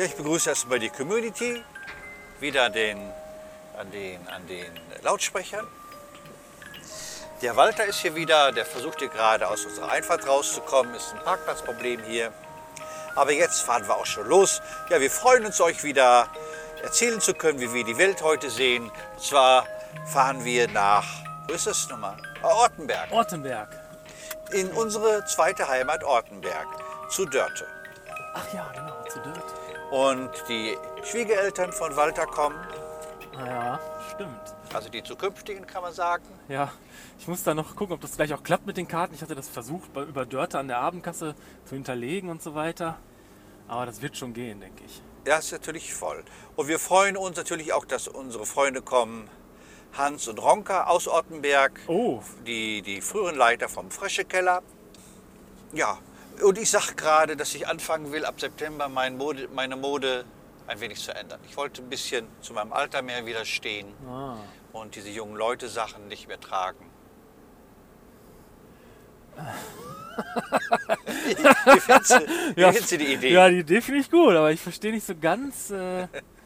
Ja, ich begrüße erstmal die Community, wieder an den, an, den, an den Lautsprechern. Der Walter ist hier wieder, der versucht hier gerade aus unserer Einfahrt rauszukommen, ist ein Parkplatzproblem hier. Aber jetzt fahren wir auch schon los. Ja, wir freuen uns, euch wieder erzählen zu können, wie wir die Welt heute sehen. Und zwar fahren wir nach, wo ist das nochmal? Ah, Ortenberg. Ortenberg. In unsere zweite Heimat Ortenberg, zu Dörte. Ach ja, genau. Und die Schwiegereltern von Walter kommen, Naja, stimmt. also die zukünftigen kann man sagen. Ja, ich muss da noch gucken, ob das gleich auch klappt mit den Karten. Ich hatte das versucht, bei- über Dörte an der Abendkasse zu hinterlegen und so weiter. Aber das wird schon gehen, denke ich. Ja, ist natürlich voll. Und wir freuen uns natürlich auch, dass unsere Freunde kommen. Hans und Ronka aus Ortenberg, Oh, die, die früheren Leiter vom Freschekeller. Ja, und ich sage gerade, dass ich anfangen will, ab September mein Mode, meine Mode ein wenig zu ändern. Ich wollte ein bisschen zu meinem Alter mehr widerstehen ah. und diese jungen Leute Sachen nicht mehr tragen. Wie findest du, wie Ja, findest du die Idee? Ja, die Idee finde ich gut, aber ich verstehe nicht so ganz, äh,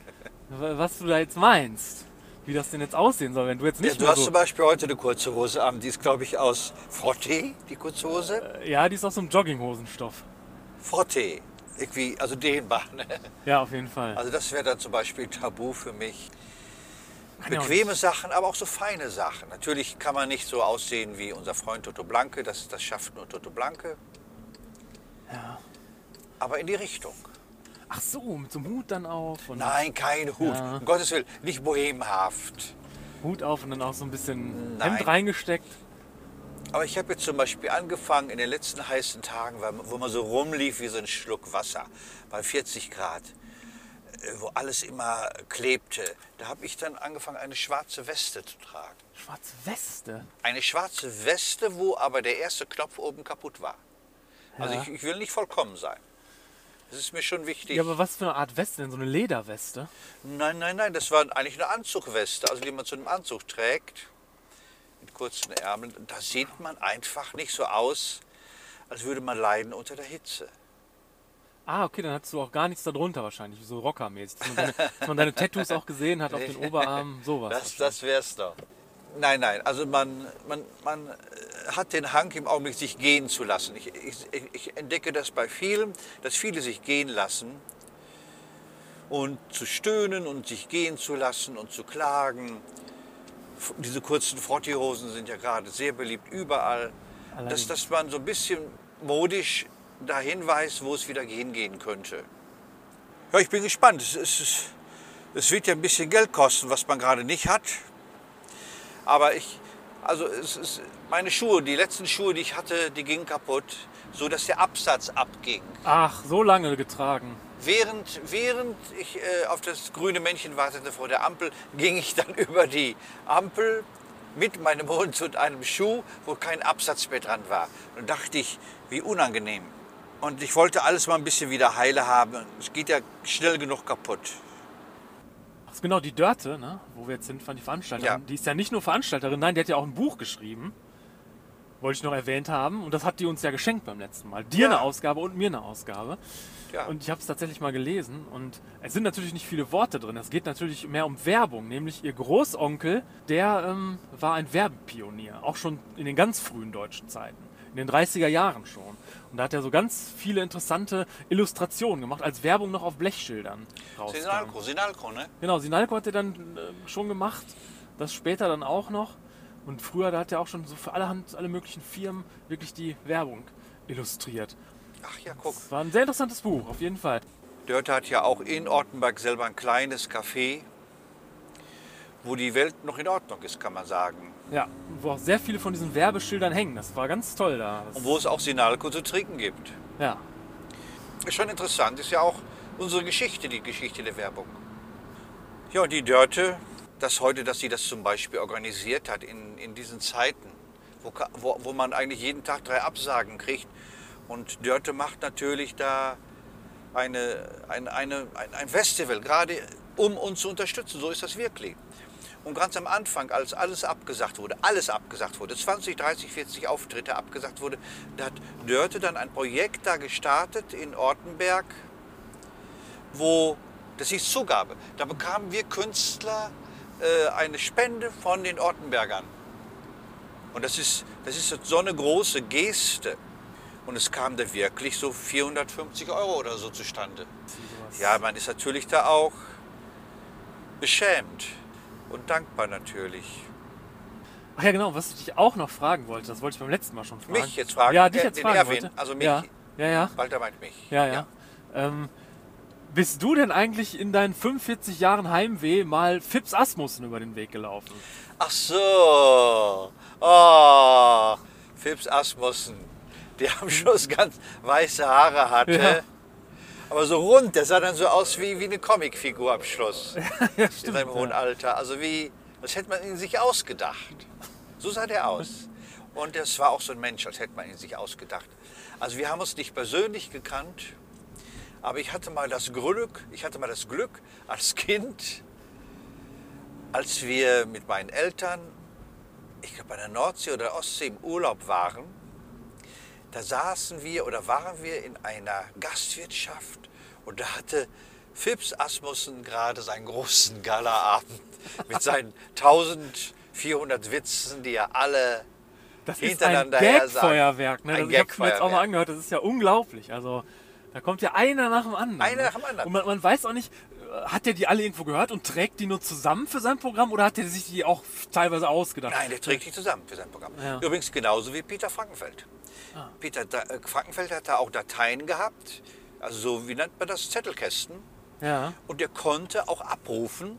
wa- was du da jetzt meinst. Wie das denn jetzt aussehen soll, wenn du jetzt Ja, nicht du mehr hast so... zum Beispiel heute eine kurze Hose an. Die ist, glaube ich, aus Frotte, die kurze Hose. Ja, die ist aus so einem Jogginghosenstoff. Frotte. Irgendwie, also dehnbar. Ne? Ja, auf jeden Fall. Also das wäre dann zum Beispiel tabu für mich. Kann ja Bequeme Sachen, aber auch so feine Sachen. Natürlich kann man nicht so aussehen wie unser Freund Toto Blanke. Das, das schafft nur Toto Blanke. Ja. Aber in die Richtung. Ach so, mit so einem Hut dann auf und Nein, kein Hut. Ja. Um Gottes Willen, nicht bohemhaft. Hut auf und dann auch so ein bisschen Nein. Hemd reingesteckt. Aber ich habe jetzt zum Beispiel angefangen in den letzten heißen Tagen, wo man so rumlief wie so ein Schluck Wasser, bei 40 Grad, äh, wo alles immer klebte. Da habe ich dann angefangen, eine schwarze Weste zu tragen. Schwarze Weste. Eine schwarze Weste, wo aber der erste Knopf oben kaputt war. Also Ja. ich, ich will nicht vollkommen sein. Das ist mir schon wichtig. Ja, aber was für eine Art Weste denn? So eine Lederweste? Nein, nein, nein, das war eigentlich eine Anzugweste, also die man zu einem Anzug trägt, mit kurzen Ärmeln. Da sieht man einfach nicht so aus, als würde man leiden unter der Hitze. Ah, okay, dann hattest du auch gar nichts darunter wahrscheinlich, so rockermäßig. Dass man deine, dass man deine Tattoos auch gesehen hat auf den Oberarmen, sowas. Das, das wär's doch. Nein, nein, also man, man, man äh, hat den Hang im Augenblick, sich gehen zu lassen. Ich, ich, ich entdecke das bei vielen, dass viele sich gehen lassen und zu stöhnen und sich gehen zu lassen und zu klagen. Diese kurzen Frottiehosen sind ja gerade sehr beliebt überall. Dass, Allerdings. dass man so ein bisschen modisch dahin weiß, wo es wieder hingehen könnte. Ja, ich bin gespannt. Es, ist, es wird ja ein bisschen Geld kosten, was man gerade nicht hat. Aber ich, also es ist, meine Schuhe, die letzten Schuhe, die ich hatte, die gingen kaputt, so dass der Absatz abging. Ach, so lange getragen. Während, während ich äh, auf das grüne Männchen wartete vor der Ampel, ging ich dann über die Ampel mit meinem Hund und einem Schuh, wo kein Absatz mehr dran war. Und dachte ich, wie unangenehm. Und ich wollte alles mal ein bisschen wieder heile haben. Es geht ja schnell genug kaputt. Ach, genau, die Dörte, ne, wo wir jetzt sind, von die Veranstalterin, Ja. die ist ja nicht nur Veranstalterin, nein, die hat ja auch ein Buch geschrieben. Wollte ich noch erwähnt haben. Und das hat die uns ja geschenkt beim letzten Mal. Dir Ja. eine Ausgabe und mir eine Ausgabe. Ja. Und ich habe es tatsächlich mal gelesen und es sind natürlich nicht viele Worte drin. Es geht natürlich mehr um Werbung, nämlich ihr Großonkel, der ähm, war ein Werbepionier, auch schon in den ganz frühen deutschen Zeiten, in den 30er Jahren schon. Und da hat er so ganz viele interessante Illustrationen gemacht, als Werbung noch auf Blechschildern rauskam. Sinalco, Sinalco, ne? Genau, Sinalco hat er dann äh, schon gemacht, das später dann auch noch. Und früher, da hat er auch schon so für allerhand, alle möglichen Firmen wirklich die Werbung illustriert. Ach ja, guck. Es war ein sehr interessantes Buch, auf jeden Fall. Dörte hat ja auch in Ortenberg selber ein kleines Café, wo die Welt noch in Ordnung ist, kann man sagen. Ja, wo auch sehr viele von diesen Werbeschildern hängen. Das war ganz toll da. Das, Und wo es auch Sinalco zu trinken gibt. ja, Ist schon interessant, ist ja auch unsere Geschichte, die Geschichte der Werbung. Ja, und die Dörte, das heute, dass sie das zum Beispiel organisiert hat in, in diesen Zeiten, wo, wo, wo man eigentlich jeden Tag drei Absagen kriegt. Und Dörte macht natürlich da eine, ein, eine, ein, ein Festival, gerade um uns zu unterstützen. So ist das wirklich. Und ganz am Anfang, als alles abgesagt wurde, alles abgesagt wurde, 20, 30, 40 Auftritte abgesagt wurde, da hat Dörte dann ein Projekt da gestartet in Ortenberg, wo, das hieß Zugabe, da bekamen wir Künstler äh, eine Spende von den Ortenbergern. Und das ist, das ist so eine große Geste. Und es kam da wirklich so 450 Euro oder so zustande. Ja, man ist natürlich da auch beschämt und dankbar natürlich. Ach ja, genau, was ich dich auch noch fragen wollte, das wollte ich beim letzten Mal schon fragen. Mich jetzt fragen? Ja, dich Äh, jetzt den fragen Erwin, wollte. also mich. Ja, ja, ja. Walter meint mich. Ja, ja. Ähm, bist du denn eigentlich in deinen 45 Jahren Heimweh mal Fips Asmussen über den Weg gelaufen? Ach so. Oh, Phipps Asmussen. Der am Schluss ganz weiße Haare hatte. Ja. Aber so rund, der sah dann so aus wie, wie eine Comicfigur am Schluss. ja, in seinem hohen Alter. Also wie, als hätte man ihn sich ausgedacht. So sah der aus. Und das war auch so ein Mensch, als hätte man ihn sich ausgedacht. Also wir haben uns nicht persönlich gekannt, aber ich hatte mal das Glück, ich hatte mal das Glück als Kind, als wir mit meinen Eltern, ich glaube bei der Nordsee oder der Ostsee im Urlaub waren, da saßen wir oder waren wir in einer Gastwirtschaft und da hatte Phipps Asmussen gerade seinen großen Galaabend mit seinen 1400 Witzen, die er alle Das ist ein hintereinander her sagt. Gagfeuerwerk. Ne? Ein Also ich habe mir jetzt auch mal angehört, das ist ja unglaublich. Also da kommt ja einer nach dem anderen. Einer ne? nach dem anderen. Und man, man weiß auch nicht, hat der die alle irgendwo gehört und trägt die nur zusammen für sein Programm oder hat er sich die auch teilweise ausgedacht? Nein, der trägt die zusammen für sein Programm. Ja. Übrigens genauso wie Peter Frankenfeld. Peter da äh, Frankenfeld hat da auch Dateien gehabt, also so, wie nennt man das, Zettelkästen. Ja. Und der konnte auch abrufen.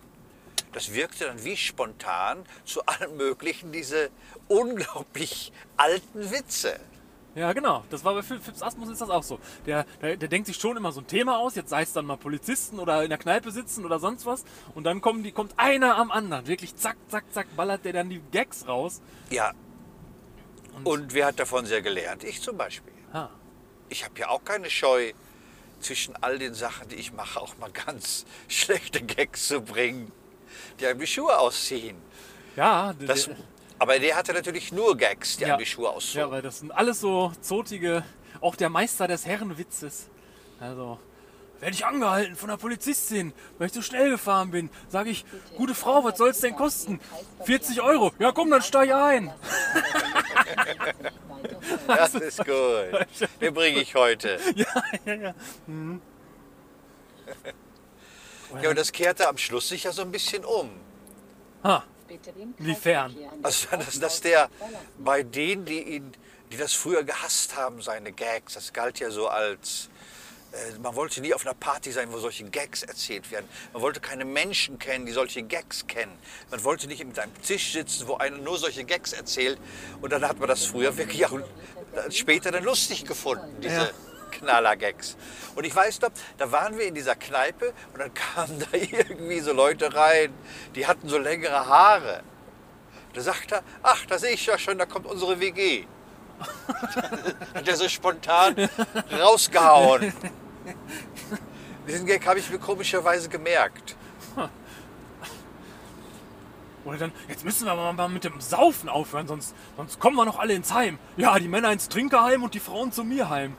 Das wirkte dann wie spontan zu allen möglichen diese unglaublich alten Witze. Ja, genau. Das war bei Phipps Asmus ist das auch so. Der, der, der denkt sich schon immer so ein Thema aus. Jetzt sei es dann mal Polizisten oder in der Kneipe sitzen oder sonst was. Und dann kommen die, kommt einer am anderen. Wirklich zack, zack, zack, ballert der dann die Gags raus. Ja. Und wer hat davon sehr gelernt? Ich zum Beispiel. Ah. Ich habe ja auch keine Scheu, zwischen all den Sachen, die ich mache, auch mal ganz schlechte Gags zu bringen, die einem die Schuhe ausziehen. Ja, Das, aber der hatte natürlich nur Gags, die Ja. die Schuhe ja, auszogen. weil das sind alles so zotige, auch der Meister des Herrenwitzes. Also, werde ich angehalten von der Polizistin, weil ich so schnell gefahren bin. Sage ich, gute Frau, was soll es denn kosten? 40 Euro. Ja, komm, dann steig ein. das ist gut. Den bringe ich heute. ja, ja, ja. Mhm. Ja, und das kehrte am Schluss sich ja so ein bisschen um. Ha. Inwiefern? Also, dass, dass der bei denen, die ihn, die das früher gehasst haben, seine Gags, das galt ja so als, äh, man wollte nie auf einer Party sein, wo solche Gags erzählt werden. Man wollte keine Menschen kennen, die solche Gags kennen. Man wollte nicht mit einem Tisch sitzen, wo einer nur solche Gags erzählt. Und dann hat man das früher wirklich auch später dann lustig gefunden, diese Ja. Knaller-Gags. Und ich weiß noch, da waren wir in dieser Kneipe und dann kamen da irgendwie so Leute rein, die hatten so längere Haare. Da sagt er, ach, da sehe ich ja schon, da kommt unsere WG. Hat er so spontan rausgehauen. Diesen Gag habe ich mir komischerweise gemerkt. Oder dann, jetzt müssen wir mal mit dem Saufen aufhören, sonst, sonst kommen wir noch alle ins Heim. Ja, die Männer ins Trinkerheim und die Frauen zu mir heim.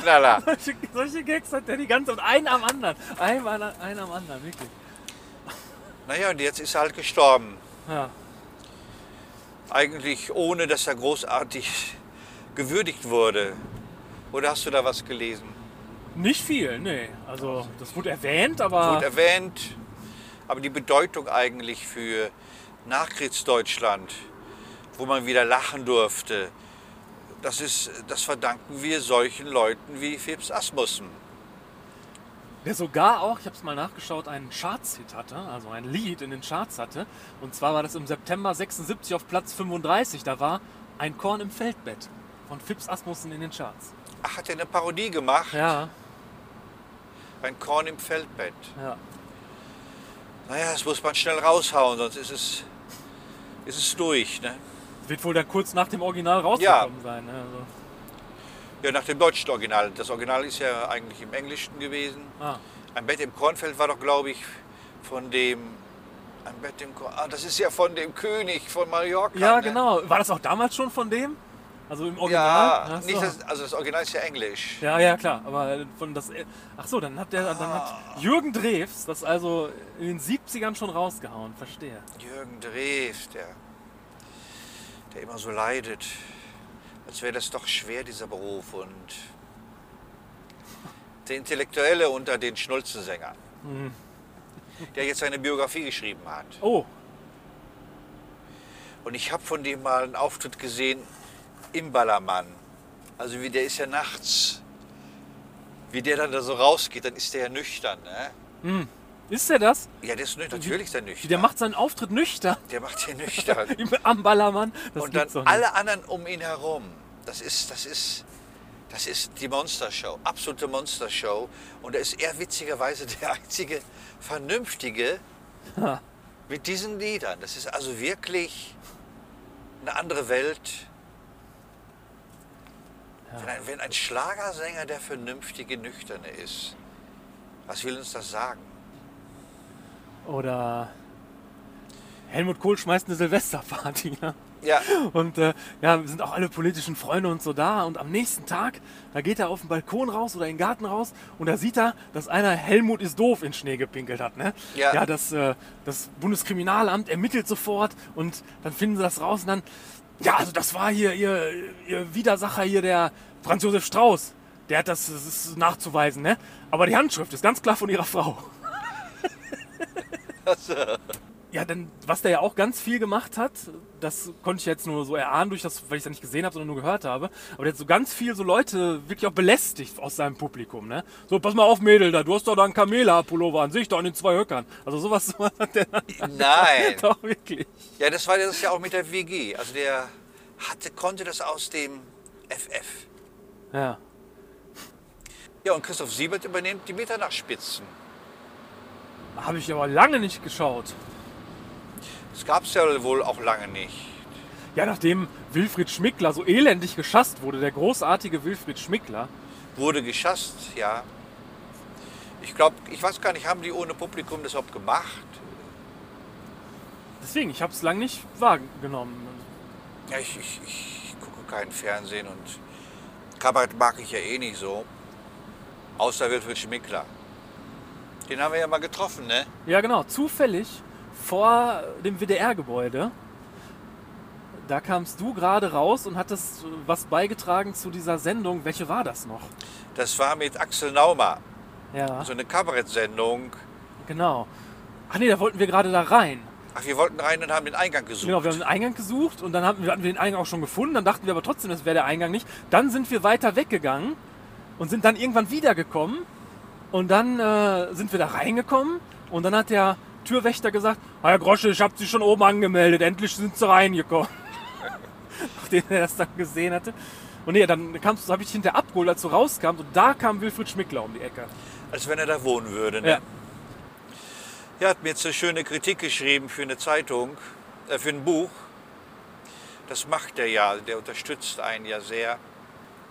Knaller. Solche, solche Gags hat der die ganze Zeit, einen am anderen. Ein, einen am anderen, wirklich. Naja, und jetzt ist er halt gestorben. Ja. Eigentlich ohne, dass er großartig gewürdigt wurde. Oder hast du da was gelesen? Nicht viel, nee. Also, das wurde erwähnt, aber. Gut erwähnt, aber die Bedeutung eigentlich für Nachkriegsdeutschland, wo man wieder lachen durfte, das, ist, das verdanken wir solchen Leuten wie Phipps Asmussen. der sogar auch, ich habe es mal nachgeschaut, einen Charts-Hit hatte, also ein Lied in den Charts hatte. Und zwar war das im September 76 auf Platz 35. Da war Ein Korn im Feldbett von Phipps Asmussen in den Charts. Ach, hat er eine Parodie gemacht? Ja, Ein Korn im Feldbett. ja. Naja, das muss man schnell raushauen, sonst ist es, ist es durch. Ne? Wird wohl dann kurz nach dem Original rausgekommen sein. Ne? Also, Ja, nach dem deutschen Original. Das Original ist ja eigentlich im Englischen gewesen. ah, Ein Bett im Kornfeld war doch, glaube ich, von dem. Ein Bett im Korn. Ah, das ist ja von dem König von Mallorca. ja, ne? genau. War das auch damals schon von dem? Also im Original? Ja, nicht das, also das Original ist ja Englisch. Ja, ja, klar. Aber von das. Ach so, dann hat der, dann hat Jürgen Drews das also in den 70ern schon rausgehauen. Verstehe. Jürgen Drews, der, der immer so leidet. Als wäre das doch schwer, dieser Beruf. Und der Intellektuelle unter den Schnulzensängern, der jetzt seine Biografie geschrieben hat. Oh, Und ich habe von dem mal einen Auftritt gesehen im Ballermann. Also wie der ist ja nachts, wie der dann da so rausgeht, dann ist der ja nüchtern. Ne? Ist der das? Ja, der ist nüchtern. Natürlich ist der nüchtern. Der macht seinen Auftritt nüchtern der macht den nüchtern. am Ballermann. Das Und dann alle anderen um ihn herum. Das ist, das ist, das ist die Monstershow, absolute Monstershow. Und da ist er witzigerweise der einzige Vernünftige Ha. mit diesen Liedern. Das ist also wirklich eine andere Welt. Wenn, ein, wenn ein Schlagersänger der vernünftige Nüchterne ist, was will uns das sagen? Oder Helmut Kohl schmeißt eine Silvesterparty. Ne? Ja, Und äh, ja, wir sind auch alle politischen Freunde und so da. Und am nächsten Tag, da geht er auf den Balkon raus oder in den Garten raus und da sieht er, dass einer Helmut ist doof in Schnee gepinkelt hat. Ne? Ja. das, äh, das Bundeskriminalamt ermittelt sofort und dann finden sie das raus und dann, ja, also das war hier ihr, ihr Widersacher hier, der Franz Josef Strauß. Der hat das, das ist nachzuweisen, ne? Aber die Handschrift ist ganz klar von ihrer Frau. Ja, dann, was der ja auch ganz viel gemacht hat, das konnte ich jetzt nur so erahnen, durch das, weil ich es ja nicht gesehen habe, sondern nur gehört habe. Aber der hat so ganz viel so Leute wirklich auch belästigt aus seinem Publikum, ne? So, pass mal auf, Mädel, da, du hast doch da einen Kamela-Pullover an sich, da an den zwei Höckern. Also sowas, sowas hat der nein. doch wirklich. Ja, das war das ja auch mit der WG. Also der hatte, konnte das aus dem FF. Ja. Ja, und Christoph Siebert übernimmt die Mitternachtsspitzen. Habe ich aber lange nicht geschaut. Das gab es ja wohl auch lange nicht. Ja, nachdem Wilfried Schmickler so elendig geschasst wurde, der großartige Wilfried Schmickler. Wurde geschasst, ja. Ich glaube, ich weiß gar nicht, haben die ohne Publikum das überhaupt gemacht? Deswegen, ich habe es lange nicht wahrgenommen. Ja, ich, ich, ich gucke kein Fernsehen und Kabarett mag ich ja eh nicht so. Außer Wilfried Schmickler. Den haben wir ja mal getroffen, ne? Ja, genau. Zufällig vor dem WDR-Gebäude. Da kamst du gerade raus und hattest was beigetragen zu dieser Sendung. Welche war das noch? Das war mit Axel Naumer. Ja, So eine Kabarettsendung. genau. Ach nee, da wollten wir gerade da rein. Ach, wir wollten rein und haben den Eingang gesucht. Genau, wir haben den Eingang gesucht und dann hatten wir, hatten wir den Eingang auch schon gefunden. Dann dachten wir aber trotzdem, das wäre der Eingang nicht. Dann sind wir weiter weggegangen und sind dann irgendwann wiedergekommen. Und dann äh, sind wir da reingekommen und dann hat der Türwächter gesagt, "Ah, Herr Grosche, ich habe Sie schon oben angemeldet, endlich sind Sie reingekommen. Nachdem er das dann gesehen hatte. Und nee, dann kamst habe ich dich hinterher abgeholt, als du rauskam und da kam Wilfried Schmickler um die Ecke. Als wenn er da wohnen würde. Ne? Ja. Er hat mir jetzt eine schöne Kritik geschrieben für eine Zeitung, äh, für ein Buch. Das macht er ja, der unterstützt einen ja sehr.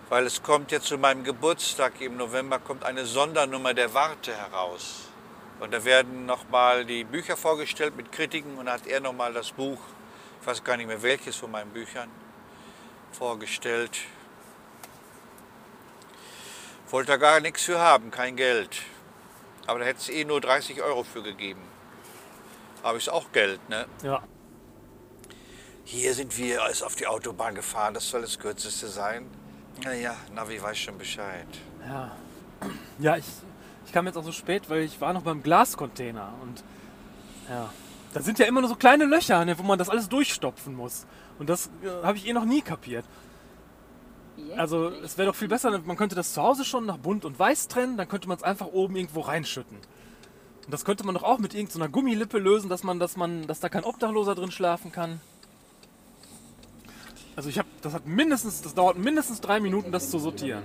Weil es kommt jetzt zu meinem Geburtstag im November kommt eine Sondernummer der Warte heraus. Und da werden nochmal die Bücher vorgestellt mit Kritiken und hat er nochmal das Buch, ich weiß gar nicht mehr welches von meinen Büchern, vorgestellt. Wollte er gar nichts für haben, kein Geld. Aber da hätte es eh nur 30 Euro für gegeben. Aber ist auch Geld, ne? Ja. Hier sind wir alles auf die Autobahn gefahren, das soll das kürzeste sein. Naja, Navi weiß schon Bescheid. Ja, ja ich, ich kam jetzt auch so spät, weil ich war noch beim Glascontainer und ja, da sind ja immer nur so kleine Löcher, ne, wo man das alles durchstopfen muss. Und das äh, habe ich eh noch nie kapiert. Also es wäre doch viel besser, man könnte das zu Hause schon nach bunt und weiß trennen, dann könnte man es einfach oben irgendwo reinschütten. Und das könnte man doch auch mit irgendeiner Gummilippe lösen, dass man, dass man, dass da kein Obdachloser drin schlafen kann. Also ich habe, das hat mindestens, das dauert mindestens drei Minuten, das zu sortieren.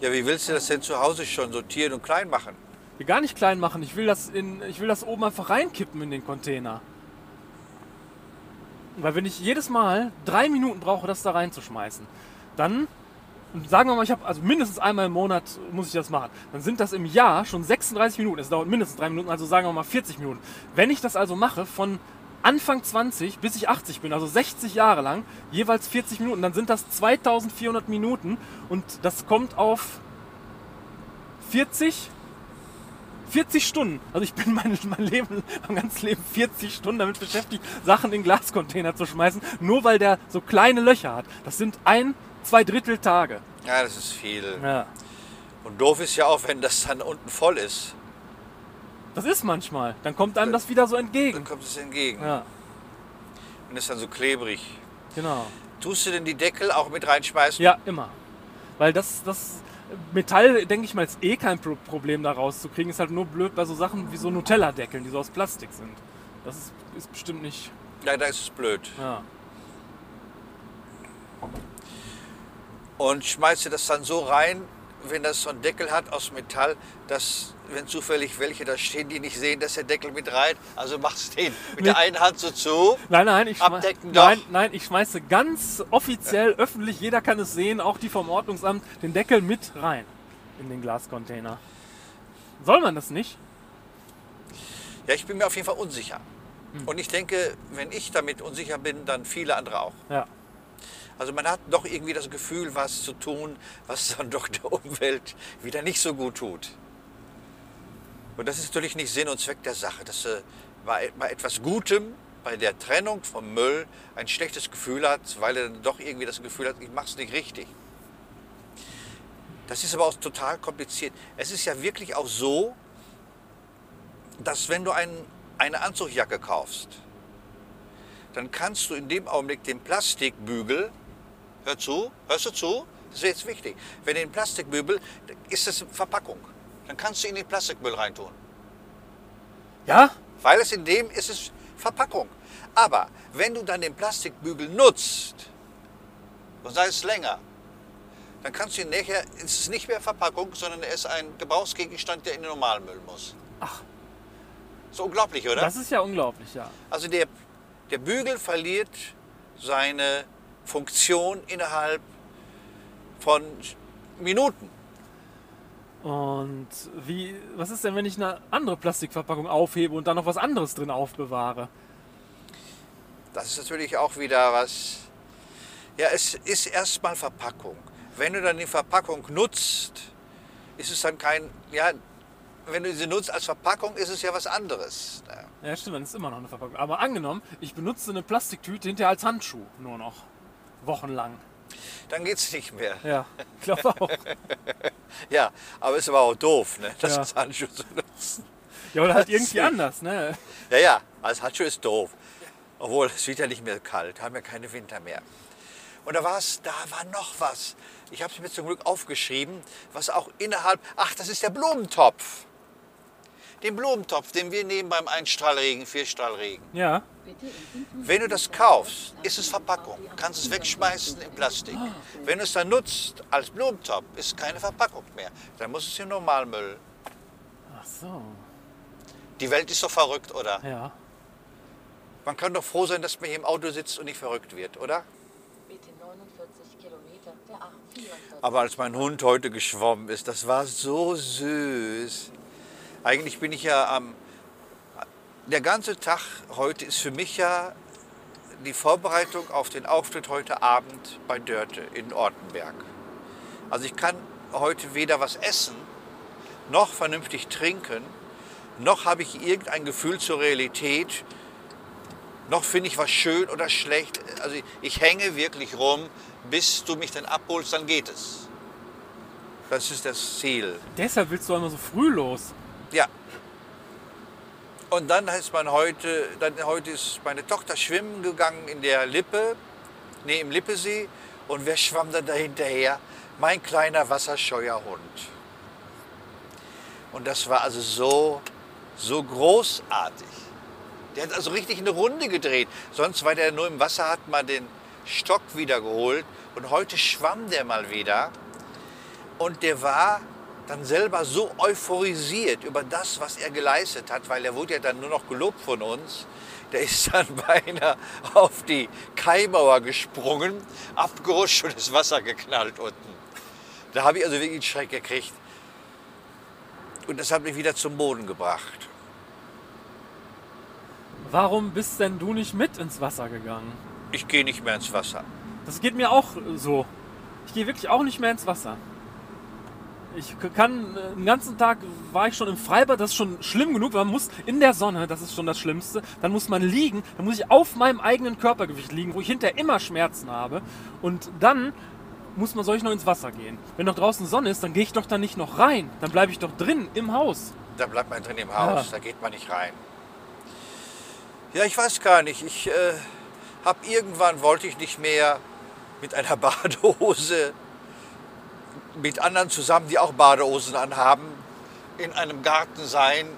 Ja, wie willst du das denn zu Hause schon sortieren und klein machen? gar nicht klein machen. Ich will das in, ich will das oben einfach reinkippen in den Container. Weil wenn ich jedes Mal drei Minuten brauche, das da reinzuschmeißen, dann sagen wir mal, ich habe also mindestens einmal im Monat muss ich das machen. Dann sind das im Jahr schon 36 Minuten. Es dauert mindestens drei Minuten, also sagen wir mal 40 Minuten. Wenn ich das also mache von Anfang 20 bis ich 80 bin, also 60 Jahre lang, jeweils 40 Minuten. Dann sind das 2400 Minuten und das kommt auf 40, 40 Stunden. Also ich bin mein, mein Leben, mein ganzes Leben 40 Stunden damit beschäftigt, Sachen in Glascontainer zu schmeißen, nur weil der so kleine Löcher hat. Das sind ein, zwei Drittel Tage. Ja, das ist viel. Ja. Und doof ist ja auch, wenn das dann unten voll ist. Das ist manchmal. Dann kommt einem das wieder so Dann entgegen. kommt es entgegen Ja, und ist dann so klebrig. genau. Tust du denn die Deckel auch mit reinschmeißen? Ja, immer. Weil das, das Metall, denke ich mal, ist eh kein Pro Problem da rauszukriegen. Ist halt nur blöd bei so Sachen wie so Nutella-Deckeln, die so aus Plastik sind. Das ist, ist bestimmt nicht. Ja, da ist es blöd. Ja. Und schmeißt du das dann so rein, wenn das so einen Deckel hat aus Metall, dass, wenn zufällig welche da stehen, die nicht sehen, dass der Deckel mit rein, also machst den mit der einen Hand so zu. Nein, nein, ich, Abdecken doch. nein, nein, ich schmeiße ganz offiziell, öffentlich, jeder kann es sehen, auch die vom Ordnungsamt, den Deckel mit rein in den Glascontainer. Soll man das nicht? Ja, ich bin mir auf jeden Fall unsicher. Und ich denke, wenn ich damit unsicher bin, dann viele andere auch. Ja. Also man hat doch irgendwie das Gefühl, was zu tun, was dann doch der Umwelt wieder nicht so gut tut. Und das ist natürlich nicht Sinn und Zweck der Sache, dass du bei, bei etwas Gutem, bei der Trennung vom Müll, ein schlechtes Gefühl hat, weil er dann doch irgendwie das Gefühl hat, ich mache es nicht richtig. Das ist aber auch total kompliziert. Es ist ja wirklich auch so, dass wenn du ein, eine Anzugjacke kaufst, dann kannst du in dem Augenblick den Plastikbügel, hör zu, hörst du zu? Das ist jetzt wichtig. Wenn du den Plastikbügel, ist das Verpackung. Dann kannst du ihn in den Plastikmüll reintun. Ja? Weil es in dem ist es Verpackung. Aber wenn du dann den Plastikbügel nutzt, und sei es länger, dann kannst du ihn nachher, ist es nicht mehr Verpackung, sondern er ist ein Gebrauchsgegenstand, der in den Normalmüll muss. Ach. So unglaublich, oder? Das ist ja unglaublich, ja. Also der, der Bügel verliert seine Funktion innerhalb von Minuten. Und wie, was ist denn, wenn ich eine andere Plastikverpackung aufhebe und dann noch was anderes drin aufbewahre? Das ist natürlich auch wieder was. Ja, es ist erstmal Verpackung. Wenn du dann die Verpackung nutzt, ist es dann kein. Ja, wenn du sie nutzt als Verpackung, ist es ja was anderes. Ja. Ja, stimmt, dann ist immer noch eine Verpackung. Aber angenommen, ich benutze eine Plastiktüte hinterher als Handschuh nur noch. Wochenlang. Dann geht es nicht mehr. Ja, ich glaube auch. Ja, aber ist aber auch doof, ne? das Ja. als Handschuh zu nutzen. Ja, oder halt irgendwie anders, ne? Ja, ja, als Handschuh ist doof. Obwohl, es wird ja nicht mehr kalt, haben ja keine Winter mehr. Und da war es, da war noch was. Ich habe es mir zum Glück aufgeschrieben, was auch innerhalb, ach, das ist der Blumentopf. Den Blumentopf, den wir nehmen beim Einstrahlregen, Vierstrahlregen. Ja. Wenn du das kaufst, ist es Verpackung. Kannst es wegschmeißen in Plastik. Wenn du es dann nutzt als Blumentopf, ist es keine Verpackung mehr. Dann muss es in Normalmüll. Ach so. Die Welt ist doch verrückt, oder? Ja. Man kann doch froh sein, dass man hier im Auto sitzt und nicht verrückt wird, oder? Bitte 49 Kilometer der A44. Aber als mein Hund heute geschwommen ist, das war so süß. Eigentlich bin ich ja am. Der ganze Tag heute ist für mich ja die Vorbereitung auf den Auftritt heute Abend bei Dörte in Ortenberg. Also ich kann heute weder was essen, noch vernünftig trinken, noch habe ich irgendein Gefühl zur Realität, noch finde ich was schön oder schlecht. Also ich, hänge wirklich rum, bis du mich dann abholst, dann geht es. Das ist das Ziel. Deshalb willst du immer so früh los. Ja. Und dann ist man heute, dann heute ist meine Tochter schwimmen gegangen in der Lippe, nee, im Lippesee. Und wer schwamm dann da hinterher? Mein kleiner wasserscheuer Hund. Und das war also so, so großartig. Der hat also richtig eine Runde gedreht. Sonst war der nur im Wasser, hat mal den Stock wieder geholt. Und heute schwamm der mal wieder. Und der war dann selber so euphorisiert über das, was er geleistet hat, weil er wurde ja dann nur noch gelobt von uns. Der ist dann beinahe auf die Kaimauer gesprungen, abgerutscht und ins Wasser geknallt unten. Da habe ich also wirklich einen Schreck gekriegt. Und das hat mich wieder zum Boden gebracht. Warum bist denn du nicht mit ins Wasser gegangen? Ich gehe nicht mehr ins Wasser. Das geht mir auch so. Ich gehe wirklich auch nicht mehr ins Wasser. Ich kann, äh, den ganzen Tag war ich schon im Freibad, das ist schon schlimm genug, weil man muss in der Sonne, das ist schon das Schlimmste, dann muss man liegen, dann muss ich auf meinem eigenen Körpergewicht liegen, wo ich hinterher immer Schmerzen habe und dann muss man, soll ich noch ins Wasser gehen. Wenn doch draußen Sonne ist, dann gehe ich doch da nicht noch rein, dann bleibe ich doch drin im Haus. Da bleibt man drin im Haus, Ja. da geht man nicht rein. Ja, ich weiß gar nicht. Ich äh, habe irgendwann wollte ich nicht mehr mit einer Badehose mit anderen zusammen, die auch Badehosen anhaben, in einem Garten sein,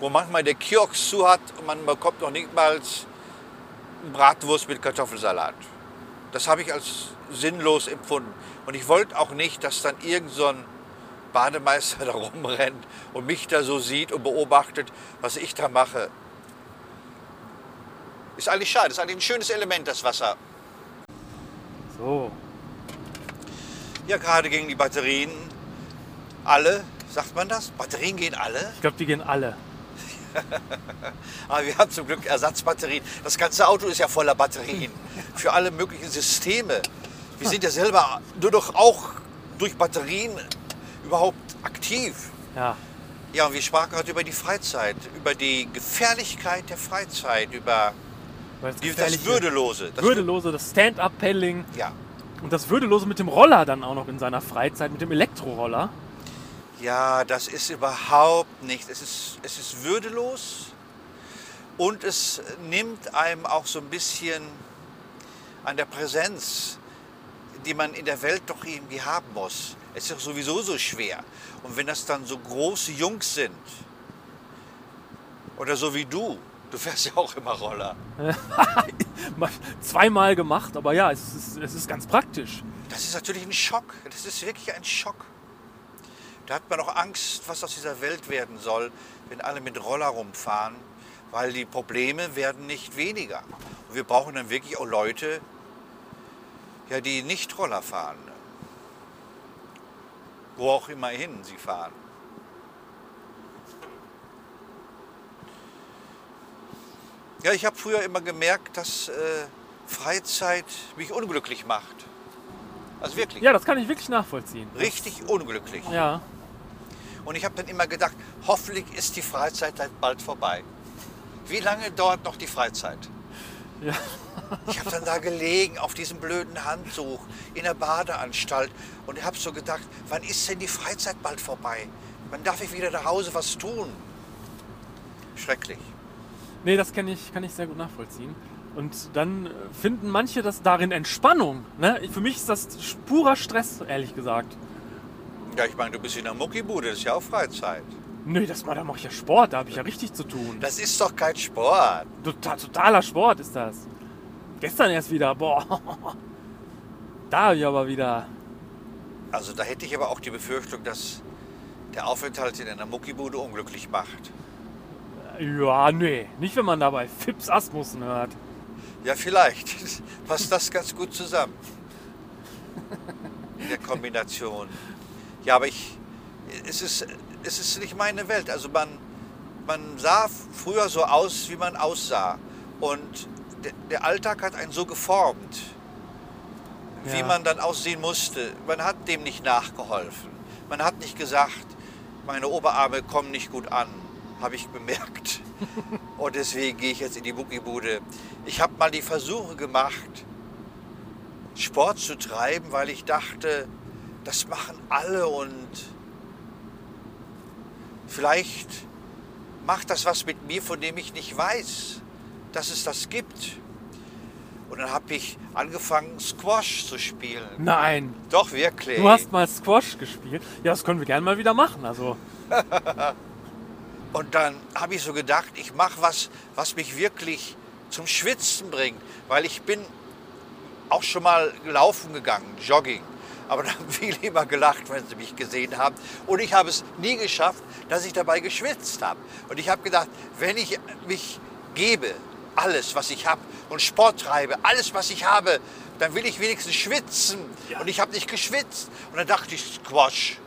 wo manchmal der Kiosk zu hat und man bekommt noch nicht mal Bratwurst mit Kartoffelsalat. Das habe ich als sinnlos empfunden. Und ich wollte auch nicht, dass dann irgend so ein Bademeister da rumrennt und mich da so sieht und beobachtet, was ich da mache. Ist eigentlich schade, ist eigentlich ein schönes Element, das Wasser. So, Ja, gerade gegen die Batterien. Alle, sagt man das? Batterien gehen alle. ich glaube, die gehen alle. Aber wir haben zum Glück Ersatzbatterien. Das ganze Auto ist ja voller Batterien für alle möglichen Systeme. Wir sind ja selber nur doch auch durch Batterien überhaupt aktiv. Ja, Ja, und wir sprachen heute über die Freizeit, über die Gefährlichkeit der Freizeit, über das, das Würdelose. Das Würdelose, das Stand-Up-Paddling Ja. Und das Würdelose mit dem Roller dann auch noch in seiner Freizeit, mit dem Elektroroller. ja, das ist überhaupt nicht. Es ist, es ist würdelos und es nimmt einem auch so ein bisschen an der Präsenz, die man in der Welt doch irgendwie haben muss. Es ist doch sowieso so schwer. Und wenn das dann so große Jungs sind, oder so wie du, du fährst ja auch immer Roller. Mal Zweimal gemacht, aber ja, es ist, es ist ganz praktisch. Das ist natürlich ein Schock. Das ist wirklich ein Schock. Da hat man auch Angst, was aus dieser Welt werden soll, wenn alle mit Roller rumfahren, weil die Probleme werden nicht weniger. Und wir brauchen dann wirklich auch Leute, ja, die nicht Roller fahren. Wo auch immer hin sie fahren. Ja, ich habe früher immer gemerkt, dass äh, Freizeit mich unglücklich macht. Also wirklich. Ja, das kann ich wirklich nachvollziehen. Richtig unglücklich. Ja, Und ich habe dann immer gedacht, hoffentlich ist die Freizeit dann bald vorbei. Wie lange dauert noch die Freizeit? Ja. Ich habe dann da gelegen auf diesem blöden Handtuch in der Badeanstalt und habe so gedacht, wann ist denn die Freizeit bald vorbei? Wann darf ich wieder nach Hause was tun? Schrecklich. Nee, das kann ich, kann ich sehr gut nachvollziehen. Und dann äh, finden manche das darin Entspannung. Ne? Für mich ist das purer Stress, ehrlich gesagt. Ja, ich meine, du bist in der Muckibude, das ist ja auch Freizeit. Nee, das mal, da mache ich ja Sport, da habe ich ja richtig zu tun. Das ist doch kein Sport. Total, totaler Sport ist das. Gestern erst wieder, boah. Da hab ich aber wieder. Also da hätte ich aber auch die Befürchtung, dass der Aufenthalt in einer Muckibude unglücklich macht. Ja, nee, nicht wenn man dabei Fips Asmussen hört. Ja, vielleicht passt das ganz gut zusammen. In der Kombination. Ja, aber ich, es ist, es ist nicht meine Welt. Also man, man sah früher so aus, wie man aussah. Und der, der Alltag hat einen so geformt, wie Ja. man dann aussehen musste. Man hat dem nicht nachgeholfen. Man hat nicht gesagt, meine Oberarme kommen nicht gut an, habe ich bemerkt. Und deswegen gehe ich jetzt in die Muckibude. Ich habe mal die Versuche gemacht, Sport zu treiben, weil ich dachte, das machen alle und vielleicht macht das was mit mir, von dem ich nicht weiß, dass es das gibt. Und dann habe ich angefangen, Squash zu spielen. Nein, Doch, wirklich. du hast mal Squash gespielt. Ja, das können wir gerne mal wieder machen. Also, Und dann habe ich so gedacht, ich mache was, was mich wirklich zum Schwitzen bringt. Weil ich bin auch schon mal laufen gegangen, Jogging. Aber da haben viele immer gelacht, wenn sie mich gesehen haben. Und ich habe es nie geschafft, dass ich dabei geschwitzt habe. Und ich habe gedacht, wenn ich mich gebe, alles, was ich habe, und Sport treibe, alles, was ich habe, dann will ich wenigstens schwitzen. Und ich habe nicht geschwitzt. Und dann dachte ich, Squash.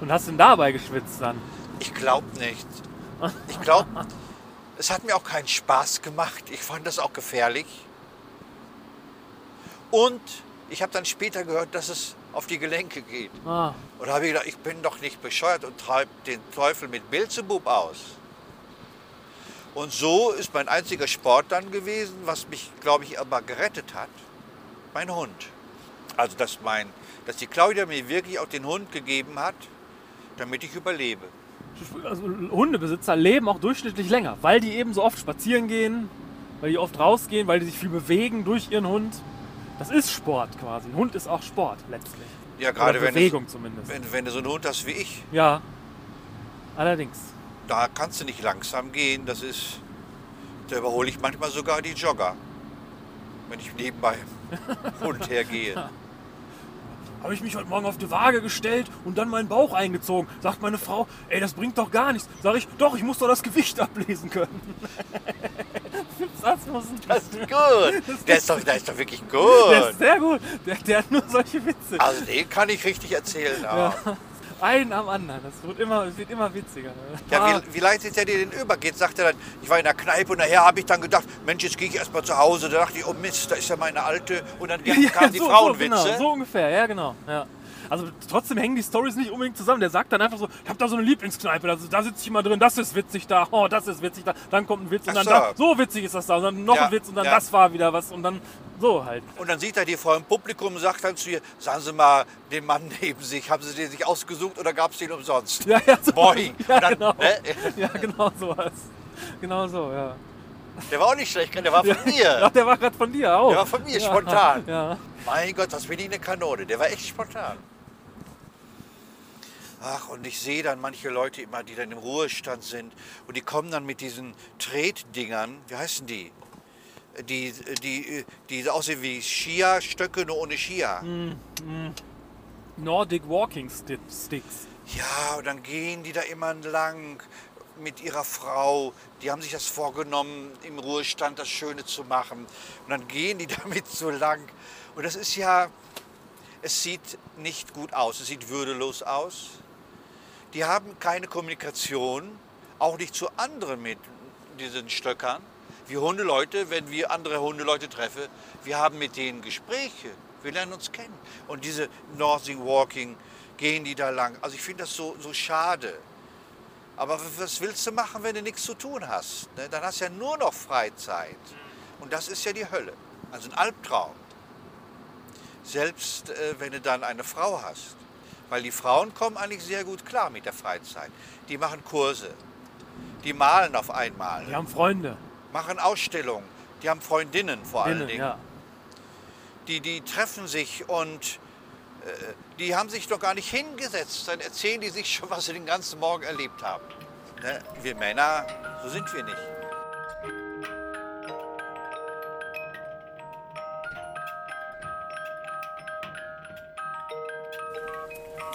und hast du denn dabei geschwitzt dann? Ich glaube nicht. Ich glaube, Es hat mir auch keinen Spaß gemacht. Ich fand das auch gefährlich. Und ich habe dann später gehört, dass es auf die Gelenke geht. Ah, Und da habe ich gedacht, ich bin doch nicht bescheuert und treibe den Teufel mit Beelzebub aus. Und so ist mein einziger Sport dann gewesen, was mich, glaube ich, aber gerettet hat, mein Hund. Also, dass, mein, dass die Claudia mir wirklich auch den Hund gegeben hat, damit ich überlebe. Also Hundebesitzer leben auch durchschnittlich länger, weil die eben so oft spazieren gehen, weil die oft rausgehen, weil die sich viel bewegen durch ihren Hund. Das ist Sport quasi. Ein Hund ist auch Sport letztlich. Ja, gerade wenn, Bewegung du, zumindest. wenn, wenn du so einen Hund hast wie ich, Ja, allerdings. da kannst du nicht langsam gehen. Das ist, da überhole ich manchmal sogar die Jogger, wenn ich neben meinem Hund hergehe. Habe ich mich heute Morgen auf die Waage gestellt und dann meinen Bauch eingezogen. Sagt meine Frau, ey, das bringt doch gar nichts. Sag ich, doch, ich muss doch das Gewicht ablesen können. das muss Das ist gut. Der ist doch, der ist doch wirklich Der gut. ist sehr gut. Der, der hat nur solche Witze. Also den kann ich richtig erzählen. Ja. Einen am anderen. Das wird immer, es wird immer witziger. Ja, Ah, wie, wie leitet er dir den übergeht? Sagt er dann, ich war in der Kneipe und nachher habe ich dann gedacht, Mensch, jetzt gehe ich erst mal zu Hause. Da dachte ich, oh Mist, da ist ja meine Alte. Und dann kamen die so, Frauenwitze. So, genau, so ungefähr, ja genau. Ja. Also trotzdem hängen die Stories nicht unbedingt zusammen. Der sagt dann einfach so, ich habe da so eine Lieblingskneipe, da, da sitze ich immer drin, das ist witzig da, oh, das ist witzig da, dann kommt ein Witz und Ach dann so. da, so witzig ist das da, und dann noch Ja, ein Witz und dann ja. das war wieder was und dann so halt. Und dann sieht er die vor dem Publikum und sagt dann zu ihr, sagen Sie mal, den Mann neben sich, haben Sie den sich ausgesucht oder gab es den umsonst? Ja, ja, so. Boing. Ja, dann, genau. ne? Ja, genau sowas. Genau so, ja. Der war auch nicht schlecht, der war von Ja, mir. der war gerade von dir auch. Der war von mir, spontan. Ja. Mein Gott, das bin ich eine Kanone. Der war echt spontan. Ach, und ich sehe dann manche Leute immer, die dann im Ruhestand sind und die kommen dann mit diesen Tretdingern, wie heißen die? Die, die, die aussehen wie Skier-Stöcke, nur ohne Skier. Nordic Walking Sti- Sticks. Ja, und dann gehen die da immer lang mit ihrer Frau. Die haben sich das vorgenommen, im Ruhestand das Schöne zu machen. Und dann gehen die damit so lang. Und das ist ja, es sieht nicht gut aus, es sieht würdelos aus. Die haben keine Kommunikation, auch nicht zu anderen mit diesen Stöckern. Wir Hundeleute, wenn wir andere Hundeleute treffen, wir haben mit denen Gespräche. Wir lernen uns kennen. Und diese Northing Walking, gehen die da lang. Also ich finde das so, so schade. Aber was willst du machen, wenn du nichts zu tun hast? Ne? Dann hast du ja nur noch Freizeit. Und das ist ja die Hölle. Also ein Albtraum. Selbst äh, wenn du dann eine Frau hast. Weil die Frauen kommen eigentlich sehr gut klar mit der Freizeit. Die machen Kurse. Die malen auf einmal. Die haben Freunde. Machen Ausstellungen. Die haben Freundinnen vor allen Innen, Dingen. ja. Die, die treffen sich und äh, die haben sich doch gar nicht hingesetzt. Dann erzählen die sich schon, was sie den ganzen Morgen erlebt haben. Ne? Wir Männer, so sind wir nicht.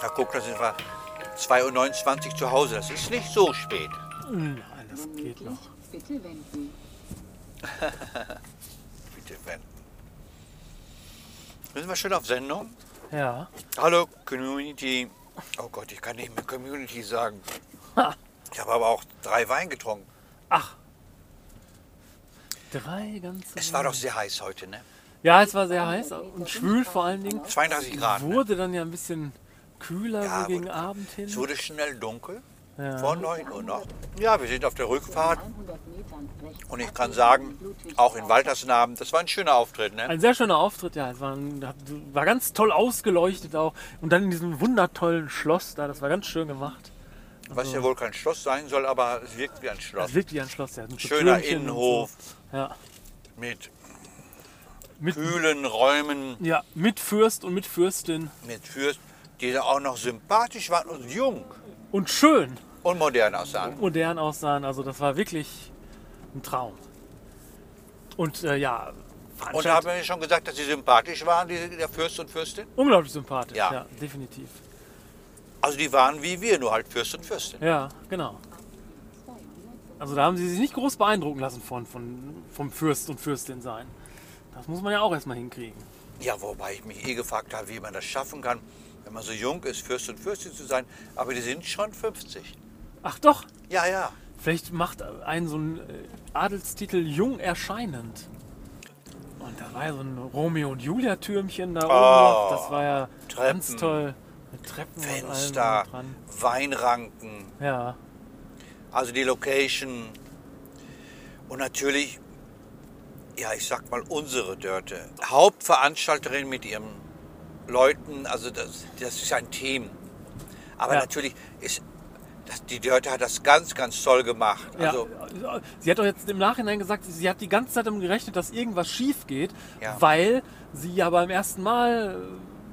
Na guck, da sind wir 2.29 Uhr zu Hause. Das ist nicht so spät. Nein, das geht noch. Bitte wenden. Bitte wenden. Sind wir schon auf Sendung? Ja. Hallo Community. Oh Gott, ich kann nicht mehr Community sagen. Ha. Ich habe aber auch drei Wein getrunken. Ach. Drei ganze. Es war doch sehr heiß heute, ne? Ja, es war sehr heiß und schwül vor allen Dingen. 32 Grad. Ne? Wurde dann ja ein bisschen kühler Ja, gegen Abend hin. Es wurde schnell dunkel. Ja. Vor 9 Uhr noch. Ja, wir sind auf der Rückfahrt. 100 Metern rechts Und ich kann sagen, auch in Waltersnamen, das war ein schöner Auftritt, ne? Ein sehr schöner Auftritt, ja. Es war, ein- war ganz toll ausgeleuchtet auch. Und dann in diesem wundertollen Schloss da, das war ganz schön gemacht. Was ja wohl kein Schloss sein soll, aber es wirkt wie ein Schloss. Das wirkt wie ein Schloss, ja. So Schöner Türmchen Innenhof So. Ja. mit Mit, kühlen Räumen, ja, mit Fürst und mit Fürstin. mit Fürst, die da auch noch sympathisch waren und jung Und schön und modern aussahen. modern aussahen. Also das war wirklich ein Traum. Und äh, ja, Und Veranstaltung- haben wir schon gesagt, dass sie sympathisch waren, die, der Fürst und Fürstin? unglaublich sympathisch. Ja. Ja. definitiv. Also die waren wie wir, nur halt Fürst und Fürstin. Ja, genau. Also da haben sie sich nicht groß beeindrucken lassen von, von, vom Fürst und Fürstin sein. Das muss man ja auch erstmal hinkriegen. Ja, wobei ich mich eh gefragt habe, wie man das schaffen kann, wenn man so jung ist, Fürst und Fürstin zu sein. Aber die sind schon 50. Ach doch, Ja, ja. Vielleicht macht einen so ein äh, Adelstitel jung erscheinend. Und da war ja so ein Romeo und Julia Türmchen da oben noch. Das war ja ganz Treppen. toll. Mit Treppen Fenster. Weinranken, Ja, also die Location. Und natürlich, ja, ich sag mal unsere Dörte. Hauptveranstalterin mit ihren Leuten, also das, das ist ein Team. Aber Ja. natürlich ist, das, die Dörte hat das ganz, ganz toll gemacht. ja. Also, Sie hat doch jetzt im Nachhinein gesagt, sie hat die ganze Zeit damit gerechnet, dass irgendwas schief geht, Ja. weil sie ja beim ersten Mal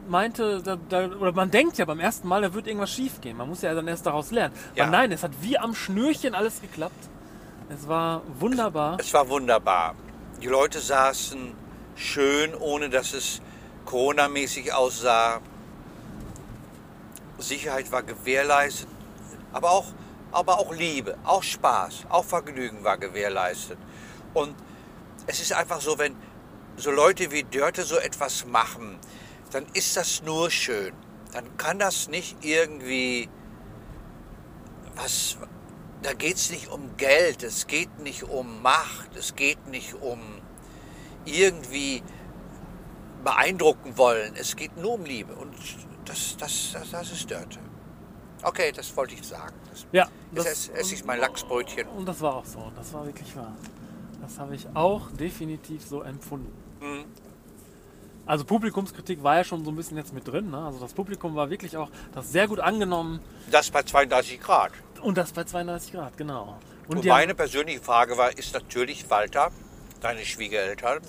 meinte, da, da, oder man denkt ja beim ersten Mal, da wird irgendwas schief gehen. Man muss ja dann erst daraus lernen. Ja. Aber nein, es hat wie am Schnürchen alles geklappt. Es war wunderbar. Es war wunderbar. Die Leute saßen schön, ohne dass es Corona-mäßig aussah. Sicherheit war gewährleistet, aber auch, aber auch Liebe, auch Spaß, auch Vergnügen war gewährleistet. Und es ist einfach so, wenn so Leute wie Dörte so etwas machen, dann ist das nur schön. Dann kann das nicht irgendwie was, da geht es nicht um Geld, es geht nicht um Macht, es geht nicht um irgendwie beeindrucken wollen, es geht nur um Liebe und das, das, das, das ist Dörte. Okay, das wollte ich sagen. Das, Ja, das, es, es ist mein Lachsbrötchen. Und das war auch so. Das war wirklich wahr. Das habe ich auch definitiv so empfunden. Mhm. Also Publikumskritik war ja schon so ein bisschen jetzt mit drin. Ne? Also das Publikum war wirklich auch das sehr gut angenommen. Das bei 32 Grad. Und das bei 32 Grad, genau. Und Und haben, meine persönliche Frage war, ist natürlich Walter, deine Schwiegereltern,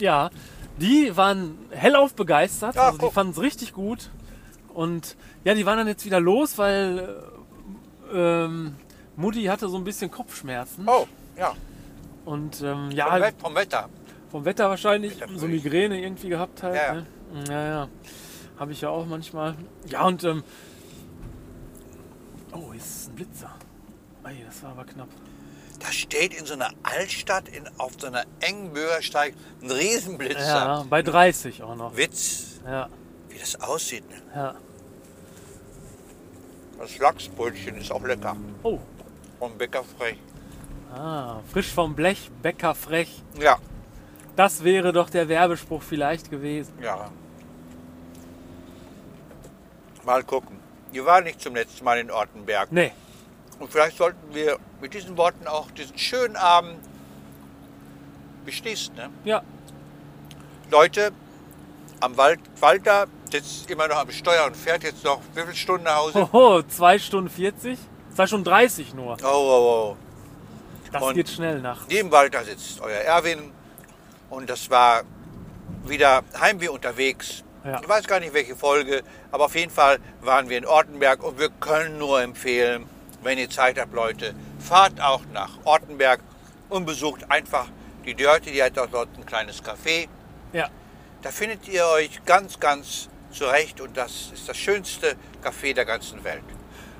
ja, die waren hellauf begeistert. Also die fanden es richtig gut. Und ja, die waren dann jetzt wieder los, weil äh, ähm, Mutti hatte so ein bisschen Kopfschmerzen. oh, ja, Und ähm, ja, vom, Wett, vom Wetter. Vom Wetter wahrscheinlich, so Migräne irgendwie gehabt halt. Ja, ja. Ne? ja, ja. Habe ich ja auch manchmal. Ja, und. Ähm, oh, jetzt ist ein Blitzer. Ey, das war aber knapp. Da steht in so einer Altstadt in, auf so einer engen Bürgersteig ein Riesenblitzer. Ja, bei 30 auch noch. Witz, Ja, wie das aussieht. Ne? ja. Das Lachsbrötchen ist auch lecker. Oh, Vom Bäcker frech. ah, frisch vom Blech, Bäcker frech. Ja, Das wäre doch der Werbespruch vielleicht gewesen. ja. Mal gucken. Wir waren nicht zum letzten Mal in Ortenberg. Nee, Und vielleicht sollten wir mit diesen Worten auch diesen schönen Abend beschließen. Ne? ja, Leute, am Wald, Walter sitzt immer noch am Steuer und fährt jetzt noch wie viele Stunden nach Hause? Hoho, 2 Stunden 40? 2 Stunden 30 nur. Oh, oh, oh. Das Und- geht schnell nach. Neben Walter sitzt euer Erwin und das war wieder Heimweh unterwegs. Ja. Ich weiß gar nicht, welche Folge, aber auf jeden Fall waren wir in Ortenberg und wir können nur empfehlen, wenn ihr Zeit habt, Leute, fahrt auch nach Ortenberg und besucht einfach die Dörte, die hat auch dort ein kleines Café. Ja, Da findet ihr euch ganz, ganz zurecht und das ist das schönste Café der ganzen Welt.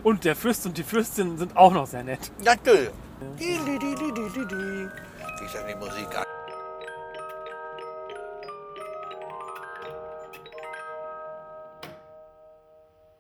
und der Fürst und die Fürstin sind auch noch sehr nett. Natürlich. Wie ist denn die Musik an?